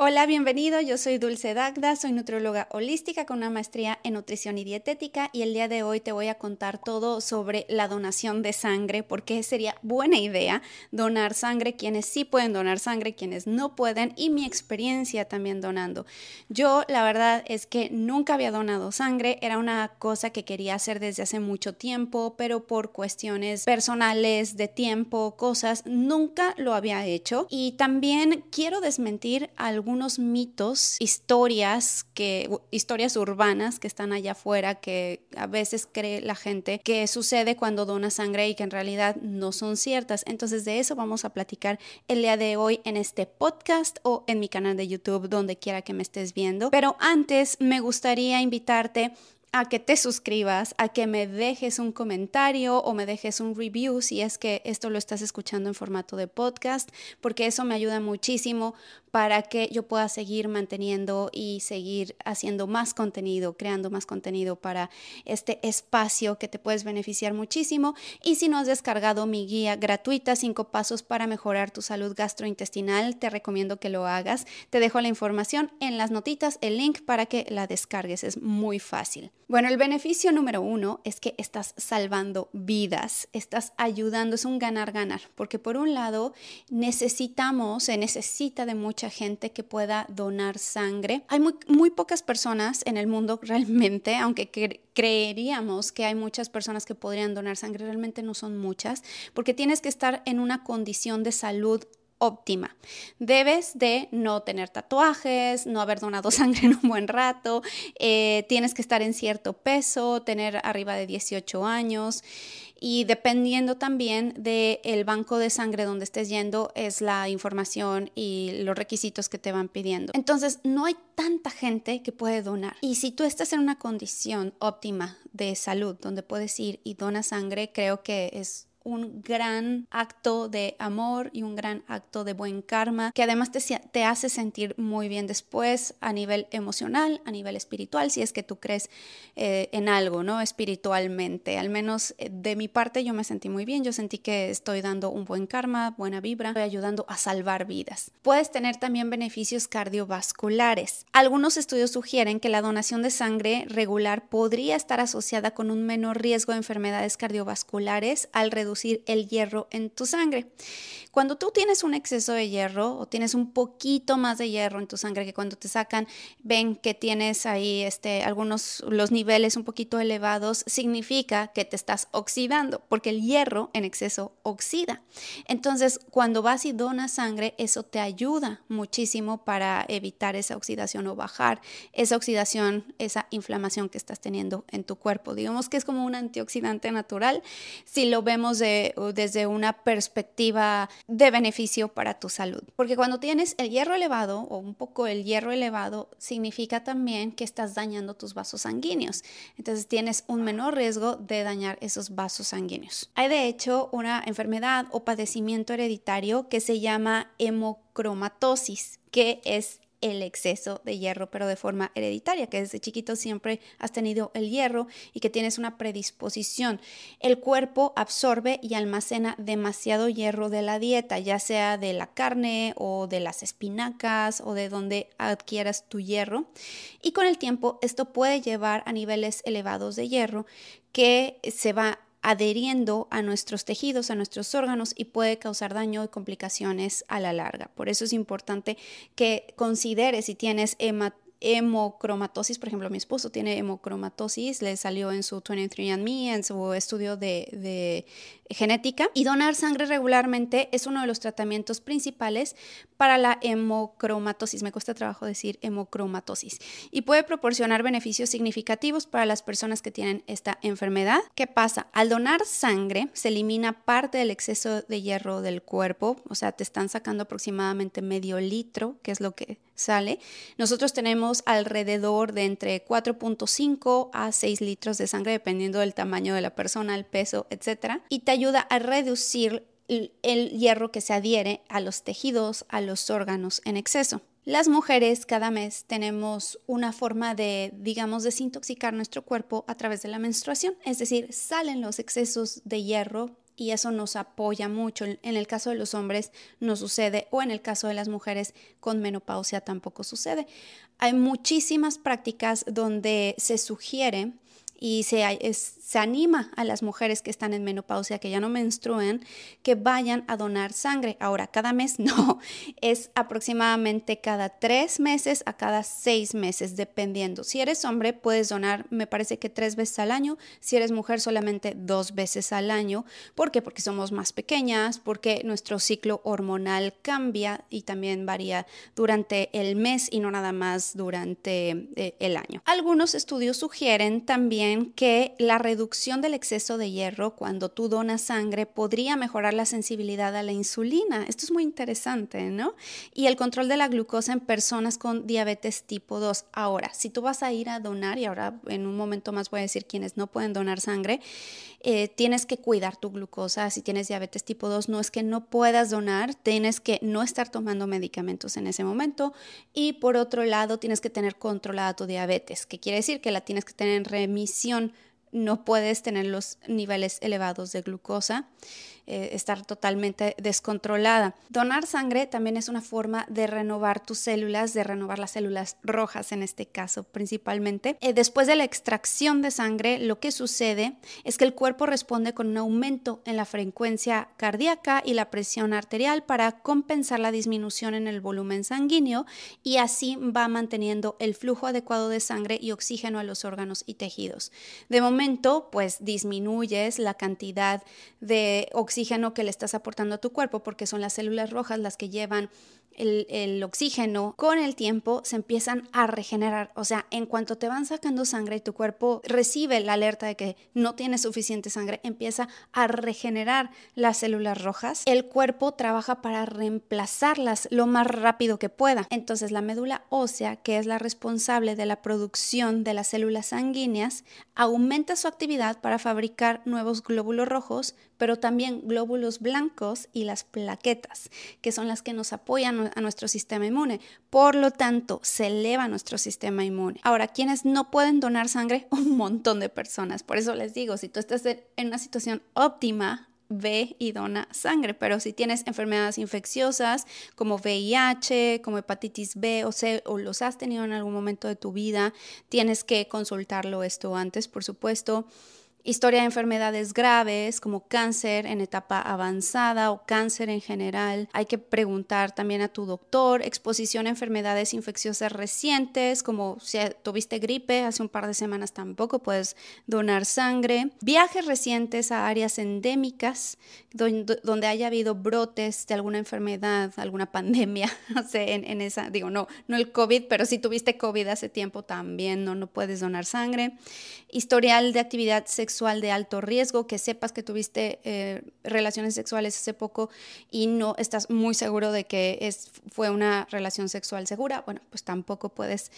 Hola, bienvenido. Yo soy Dulce Dagda, soy nutrióloga holística con una maestría en nutrición y dietética y el día de hoy te voy a contar todo sobre la donación de sangre, porque sería buena idea donar sangre, quienes sí pueden donar sangre, quienes no pueden y mi experiencia también donando. Yo la verdad es que nunca había donado sangre, era una cosa que quería hacer desde hace mucho tiempo, pero por cuestiones personales, de tiempo, cosas, nunca lo había hecho y también quiero desmentir algo algunos mitos, historias que historias urbanas que están allá afuera que a veces cree la gente que sucede cuando dona sangre y que en realidad no son ciertas. Entonces de eso vamos a platicar el día de hoy en este podcast o en mi canal de YouTube donde quiera que me estés viendo. Pero antes me gustaría invitarte a que te suscribas, a que me dejes un comentario o me dejes un review si es que esto lo estás escuchando en formato de podcast, porque eso me ayuda muchísimo para que yo pueda seguir manteniendo y seguir haciendo más contenido, creando más contenido para este espacio que te puedes beneficiar muchísimo. Y si no has descargado mi guía gratuita, cinco pasos para mejorar tu salud gastrointestinal, te recomiendo que lo hagas. Te dejo la información en las notitas, el link para que la descargues. Es muy fácil. Bueno, el beneficio número uno es que estás salvando vidas, estás ayudando, es un ganar-ganar, porque por un lado necesitamos, se necesita de mucha gente que pueda donar sangre. Hay muy pocas personas en el mundo realmente, aunque creeríamos que hay muchas personas que podrían donar sangre, realmente no son muchas, porque tienes que estar en una condición de salud óptima. Debes de no tener tatuajes, no haber donado sangre en un buen rato, eh, tienes que estar en cierto peso, tener arriba de 18 años y dependiendo también del banco de sangre donde estés yendo es la información y los requisitos que te van pidiendo. Entonces, no hay tanta gente que puede donar. Y si tú estás en una condición óptima de salud donde puedes ir y donas sangre, creo que es un gran acto de amor y un gran acto de buen karma que además te, te, hace sentir muy bien después a nivel emocional, a nivel espiritual, si es que tú crees eh, en algo, ¿no? Espiritualmente. Al menos eh, de mi parte yo me sentí muy bien, yo sentí que estoy dando un buen karma, buena vibra, estoy ayudando a salvar vidas. Puedes tener también beneficios cardiovasculares. Algunos estudios sugieren que la donación de sangre regular podría estar asociada con un menor riesgo de enfermedades cardiovasculares al reducir el hierro en tu sangre. Cuando tú tienes un exceso de hierro o tienes un poquito más de hierro en tu sangre que cuando te sacan ven que tienes ahí este, algunos los niveles un poquito elevados, significa que te estás oxidando, porque el hierro en exceso oxida. Entonces, cuando vas y donas sangre, eso te ayuda muchísimo para evitar esa oxidación o bajar esa oxidación, esa inflamación que estás teniendo en tu cuerpo. Digamos que es como un antioxidante natural si lo vemos desde una perspectiva de beneficio para tu salud. Porque cuando tienes el hierro elevado o un poco el hierro elevado, significa también que estás dañando tus vasos sanguíneos. Entonces tienes un menor riesgo de dañar esos vasos sanguíneos. Hay de hecho una enfermedad o padecimiento hereditario que se llama hemocromatosis, que es el exceso de hierro, pero de forma hereditaria, que desde chiquito siempre has tenido el hierro y que tienes una predisposición. El cuerpo absorbe y almacena demasiado hierro de la dieta, ya sea de la carne o de las espinacas o de donde adquieras tu hierro. Y con el tiempo esto puede llevar a niveles elevados de hierro que se va adheriendo a nuestros tejidos, a nuestros órganos y puede causar daño y complicaciones a la larga. Por eso es importante que consideres si tienes hemocromatosis, por ejemplo, mi esposo tiene hemocromatosis, le salió en su 23andMe, en su estudio de, genética, y donar sangre regularmente es uno de los tratamientos principales para la hemocromatosis, me cuesta trabajo decir hemocromatosis, y puede proporcionar beneficios significativos para las personas que tienen esta enfermedad. ¿Qué pasa? Al donar sangre se elimina parte del exceso de hierro del cuerpo, o sea, te están sacando aproximadamente medio litro, que es lo que sale. Nosotros tenemos alrededor de entre 4.5 a 6 litros de sangre, dependiendo del tamaño de la persona, el peso, etc. Y te ayuda a reducir el hierro que se adhiere a los tejidos, a los órganos en exceso. Las mujeres cada mes tenemos una forma de, digamos, desintoxicar nuestro cuerpo a través de la menstruación, es decir, salen los excesos de hierro y eso nos apoya mucho. En el caso de los hombres no sucede o en el caso de las mujeres con menopausia tampoco sucede. Hay muchísimas prácticas donde se sugiere y se, se, anima a las mujeres que están en menopausia, que ya no menstruen, que vayan a donar sangre. Ahora, cada mes no, es aproximadamente cada tres meses a cada seis meses, dependiendo. Si eres hombre, puedes donar, me parece que tres veces al año. Si eres mujer, solamente dos veces al año. ¿Por qué? Porque somos más pequeñas, porque nuestro ciclo hormonal cambia y también varía durante el mes y no nada más durante eh, el año. Algunos estudios sugieren también que la reducción del exceso de hierro cuando tú donas sangre podría mejorar la sensibilidad a la insulina. Esto es muy interesante, ¿no? Y el control de la glucosa en personas con diabetes tipo 2. Ahora, si tú vas a ir a donar, y ahora en un momento más voy a decir quienes no pueden donar sangre, eh, tienes que cuidar tu glucosa. Si tienes diabetes tipo 2, no es que no puedas donar, tienes que no estar tomando medicamentos en ese momento. Y por otro lado, tienes que tener controlada tu diabetes, que quiere decir que la tienes que tener en remisión decisión no puedes tener los niveles elevados de glucosa. Eh, estar totalmente descontrolada. Donar sangre también es una forma de renovar tus células, de renovar las células rojas en este caso principalmente. Eh, después de la extracción de sangre, lo que sucede es que el cuerpo responde con un aumento en la frecuencia cardíaca y la presión arterial para compensar la disminución en el volumen sanguíneo y así va manteniendo el flujo adecuado de sangre y oxígeno a los órganos y tejidos. De momento, pues disminuyes la cantidad de oxígeno que le estás aportando a tu cuerpo, porque son las células rojas las que llevan el, oxígeno, con el tiempo se empiezan a regenerar. O sea, en cuanto te van sacando sangre y tu cuerpo recibe la alerta de que no tiene suficiente sangre, empieza a regenerar las células rojas. El cuerpo trabaja para reemplazarlas lo más rápido que pueda. Entonces, la médula ósea, que es la responsable de la producción de las células sanguíneas, aumenta su actividad para fabricar nuevos glóbulos rojos, pero también glóbulos blancos y las plaquetas, que son las que nos apoyan a nuestro sistema inmune. Por lo tanto, se eleva nuestro sistema inmune. Ahora, quienes no pueden donar sangre? Un montón de personas. Por eso les digo, si tú estás en una situación óptima, ve y dona sangre, pero si tienes enfermedades infecciosas como VIH, como hepatitis B o C, o los has tenido en algún momento de tu vida, tienes que consultarlo esto antes, por supuesto historia de enfermedades graves como cáncer en etapa avanzada o cáncer en general. Hay que preguntar también a tu doctor, exposición a enfermedades infecciosas recientes como si tuviste gripe hace un par de semanas tampoco puedes donar sangre. Viajes recientes a áreas endémicas donde, haya habido brotes de alguna enfermedad, alguna pandemia, sé, en, esa, digo, no, no el COVID, pero si tuviste COVID hace tiempo también no, no puedes donar sangre. Historial de actividad sexual de alto riesgo, que sepas que tuviste eh, relaciones sexuales hace poco y no estás muy seguro de que es, fue una relación sexual segura, bueno, pues tampoco puedes.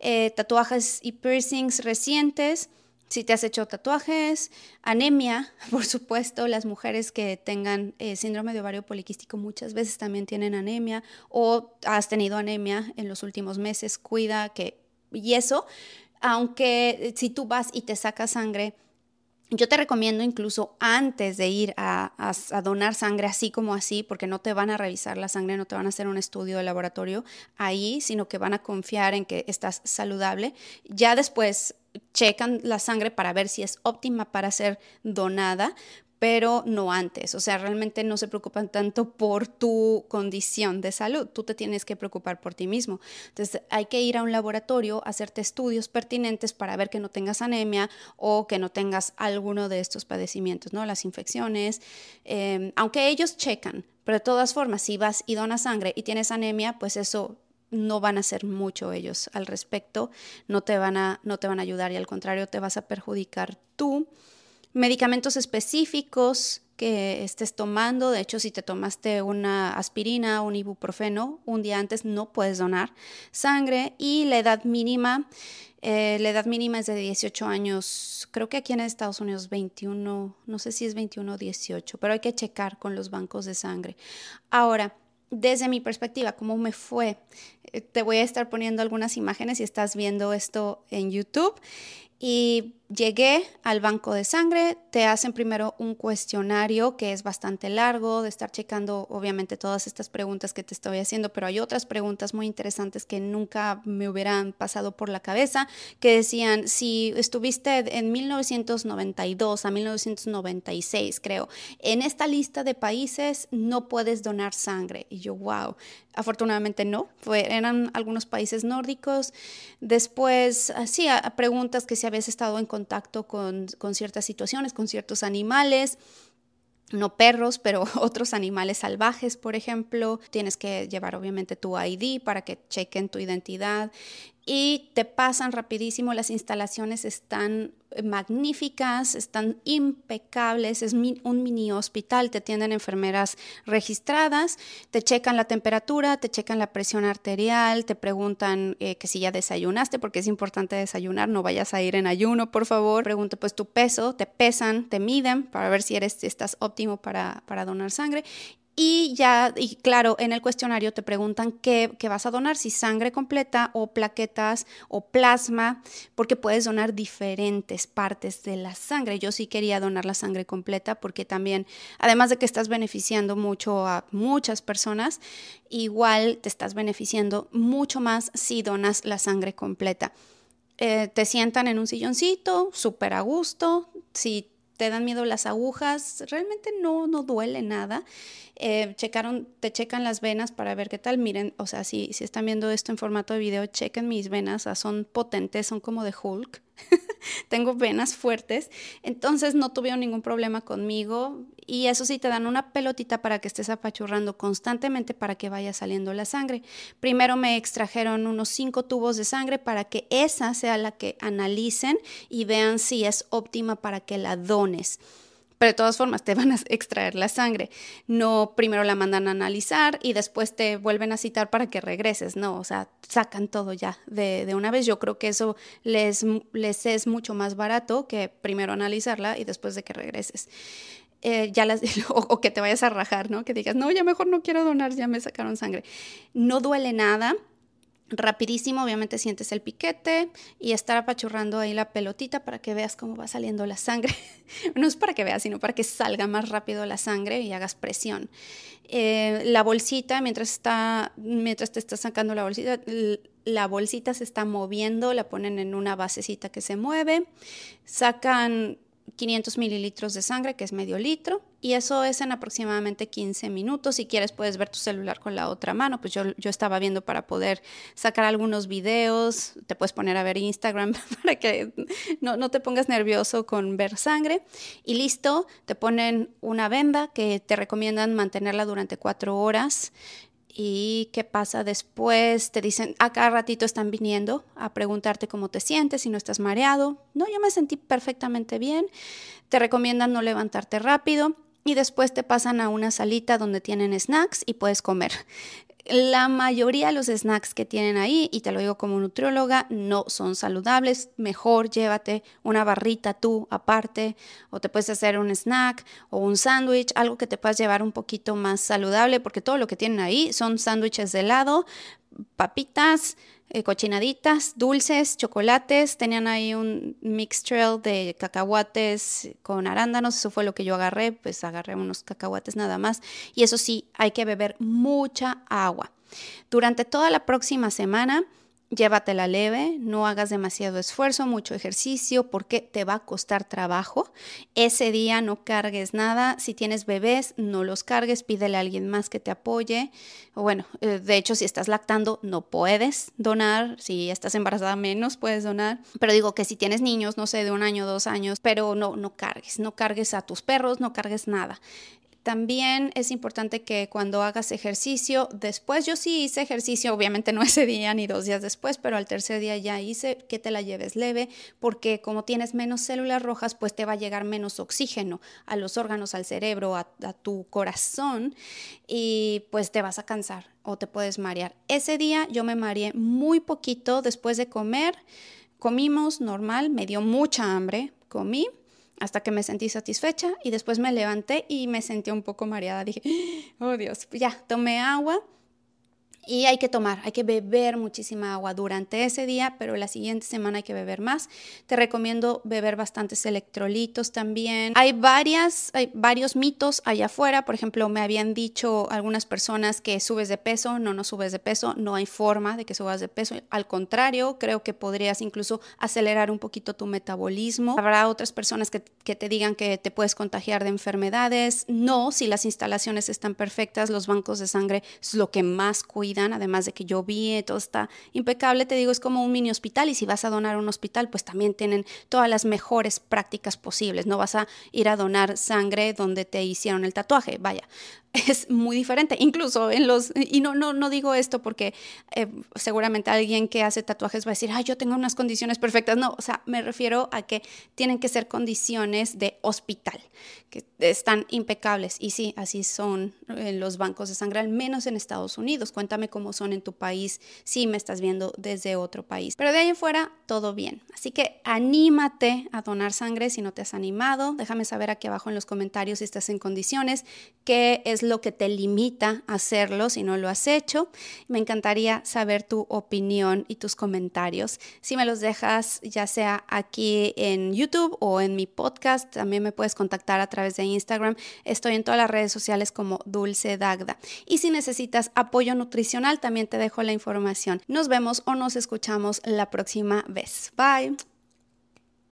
Eh, tatuajes y piercings recientes. Si te has hecho tatuajes, anemia, por supuesto, las mujeres que tengan eh, síndrome de ovario poliquístico muchas veces también tienen anemia o has tenido anemia en los últimos meses, cuida que... Y eso, aunque si tú vas y te sacas sangre, yo te recomiendo incluso antes de ir a, donar sangre así como así, porque no te van a revisar la sangre, no te van a hacer un estudio de laboratorio ahí, sino que van a confiar en que estás saludable. Ya después checan la sangre para ver si es óptima para ser donada, pero no antes. O sea, realmente no se preocupan tanto por tu condición de salud. Tú te tienes que preocupar por ti mismo. Entonces, hay que ir a un laboratorio, hacerte estudios pertinentes para ver que no tengas anemia o que no tengas alguno de estos padecimientos, ¿no? Las infecciones, em, aunque ellos checan, pero de todas formas, si vas y donas sangre y tienes anemia, pues eso no van a hacer mucho ellos al respecto, no te van a, no te van a ayudar y al contrario te vas a perjudicar tú medicamentos específicos que estés tomando. De hecho, si te tomaste una aspirina o un ibuprofeno un día antes, no puedes donar sangre. Y la edad mínima, eh, la edad mínima es de 18 años. Creo que aquí en Estados Unidos 21, no sé si es 21 o 18, pero hay que checar con los bancos de sangre. Ahora, desde mi perspectiva, ¿cómo me fue? Eh, te voy a estar poniendo algunas imágenes si estás viendo esto en YouTube. Y Llegué al banco de sangre, te hacen primero un cuestionario que es bastante largo, de estar checando obviamente todas estas preguntas que te estoy haciendo, pero hay otras preguntas muy interesantes que nunca me hubieran pasado por la cabeza, que decían, si estuviste en 1992 a 1996, creo, en esta lista de países no puedes donar sangre. Y yo, wow, afortunadamente no, Fue, eran algunos países nórdicos. Después, así, preguntas que si habías estado en contacto con, con ciertas situaciones, con ciertos animales no perros, pero otros animales salvajes, por ejemplo. Tienes que llevar obviamente tu ID para que chequen tu identidad y te pasan rapidísimo. Las instalaciones están magníficas, están impecables, es un mini hospital, te tienen enfermeras registradas, te checan la temperatura, te checan la presión arterial, te preguntan eh, que si ya desayunaste, porque es importante desayunar, no vayas a ir en ayuno, por favor. Pregunta pues tu peso, te pesan, te miden para ver si eres, estás óptimo para, para donar sangre y ya, y claro, en el cuestionario te preguntan qué, vas a donar, si sangre completa o plaquetas o plasma, porque puedes donar diferentes partes de la sangre. Yo sí quería donar la sangre completa porque también, además de que estás beneficiando mucho a muchas personas, igual te estás beneficiando mucho más si donas la sangre completa. Eh, te sientan en un silloncito, súper a gusto. Si te dan miedo las agujas, realmente no, no duele nada. Eh, checaron, te checan las venas para ver qué tal. Miren, o sea, si, si están viendo esto en formato de video, chequen mis venas, son potentes, son como de Hulk. Tengo venas fuertes, entonces no tuvieron ningún problema conmigo. Y eso sí, te dan una pelotita para que estés apachurrando constantemente para que vaya saliendo la sangre. Primero me extrajeron unos cinco tubos de sangre para que esa sea la que analicen y vean si es óptima para que la dones pero de todas formas te van a extraer la sangre. No primero la mandan a analizar y después te vuelven a citar para que regreses, no, o sea, sacan todo ya de, de una vez. Yo creo que eso les, les es mucho más barato que primero analizarla y después de que regreses. Eh, ya las, o, que te vayas a rajar, ¿no? Que digas, no, ya mejor no quiero donar, ya me sacaron sangre. No duele nada, rapidísimo, obviamente sientes el piquete y estar apachurrando ahí la pelotita para que veas cómo va saliendo la sangre. no es para que veas, sino para que salga más rápido la sangre y hagas presión. Eh, la bolsita, mientras, está, mientras te estás sacando la bolsita, la bolsita se está moviendo, la ponen en una basecita que se mueve, sacan 500 mililitros de sangre, que es medio litro, y eso es en aproximadamente 15 minutos. Si quieres, puedes ver tu celular con la otra mano. Pues yo, yo estaba viendo para poder sacar algunos videos, te puedes poner a ver Instagram para que no, no te pongas nervioso con ver sangre. Y listo, te ponen una venda que te recomiendan mantenerla durante cuatro horas. ¿Y qué pasa después? Te dicen, a ratito están viniendo a preguntarte cómo te sientes, si no estás mareado. No, yo me sentí perfectamente bien. Te recomiendan no levantarte rápido y después te pasan a una salita donde tienen snacks y puedes comer. La mayoría de los snacks que tienen ahí, y te lo digo como nutrióloga, no son saludables. Mejor llévate una barrita tú aparte, o te puedes hacer un snack o un sándwich, algo que te puedas llevar un poquito más saludable, porque todo lo que tienen ahí son sándwiches de helado, papitas, eh, cochinaditas, dulces, chocolates. Tenían ahí un mixture de cacahuates con arándanos. Eso fue lo que yo agarré. Pues agarré unos cacahuates nada más. Y eso sí, hay que beber mucha agua. Durante toda la próxima semana llévatela leve, no hagas demasiado esfuerzo, mucho ejercicio, porque te va a costar trabajo. Ese día no cargues nada. Si tienes bebés, no los cargues, pídele a alguien más que te apoye. Bueno, eh, de hecho, si estás lactando, no puedes donar. Si estás embarazada, menos puedes donar. Pero digo que si tienes niños, no sé, de un año, dos años, pero no, no cargues, no cargues a tus perros, no cargues nada. También es importante que cuando hagas ejercicio, después yo sí hice ejercicio, obviamente no ese día ni dos días después, pero al tercer día ya hice que te la lleves leve, porque como tienes menos células rojas, pues te va a llegar menos oxígeno a los órganos, al cerebro, a, tu corazón y pues te vas a cansar o te puedes marear. Ese día yo me mareé muy poquito después de comer, comimos normal, me dio mucha hambre, comí hasta que me sentí satisfecha y después me levanté y me sentí un poco mareada. Dije, oh Dios, ya, tomé agua Y hay que tomar, hay que beber muchísima agua durante ese día, pero la siguiente semana hay que beber más. Te recomiendo beber bastantes electrolitos también. Hay varias, hay varios mitos allá afuera. Por ejemplo, me habían dicho algunas personas que subes de peso. No, no subes de peso. No hay forma de que subas de peso. Al contrario, creo que podrías incluso acelerar un poquito tu metabolismo. Habrá otras personas que, que te digan que te puedes contagiar de enfermedades. No, si las instalaciones están perfectas, los bancos de sangre es lo que más cuida además de que yo vi, todo está impecable, te digo, es como un mini hospital y si vas a donar a un hospital, pues también tienen todas las mejores prácticas posibles, no vas a ir a donar sangre donde te hicieron el tatuaje, vaya, es muy diferente. Incluso en los, y no, no, no digo esto porque eh, seguramente alguien que hace tatuajes va a decir, ay, yo tengo unas condiciones perfectas. No, o sea, me refiero a que tienen que ser condiciones de hospital, que están impecables. Y sí, así son eh, los bancos de sangre, al menos en Estados Unidos. Cuéntame cómo son en tu país si me estás viendo desde otro país. Pero de ahí en fuera, todo bien. Así que anímate a donar sangre si no te has animado. Déjame saber aquí abajo en los comentarios si estás en condiciones, qué lo que te limita a hacerlo si no lo has hecho. Me encantaría saber tu opinión y tus comentarios. Si me los dejas ya sea aquí en YouTube o en mi podcast, también me puedes contactar a través de Instagram. Estoy en todas las redes sociales como Dulce Dagda. Y si necesitas apoyo nutricional, también te dejo la información. Nos vemos o nos escuchamos la próxima vez. Bye.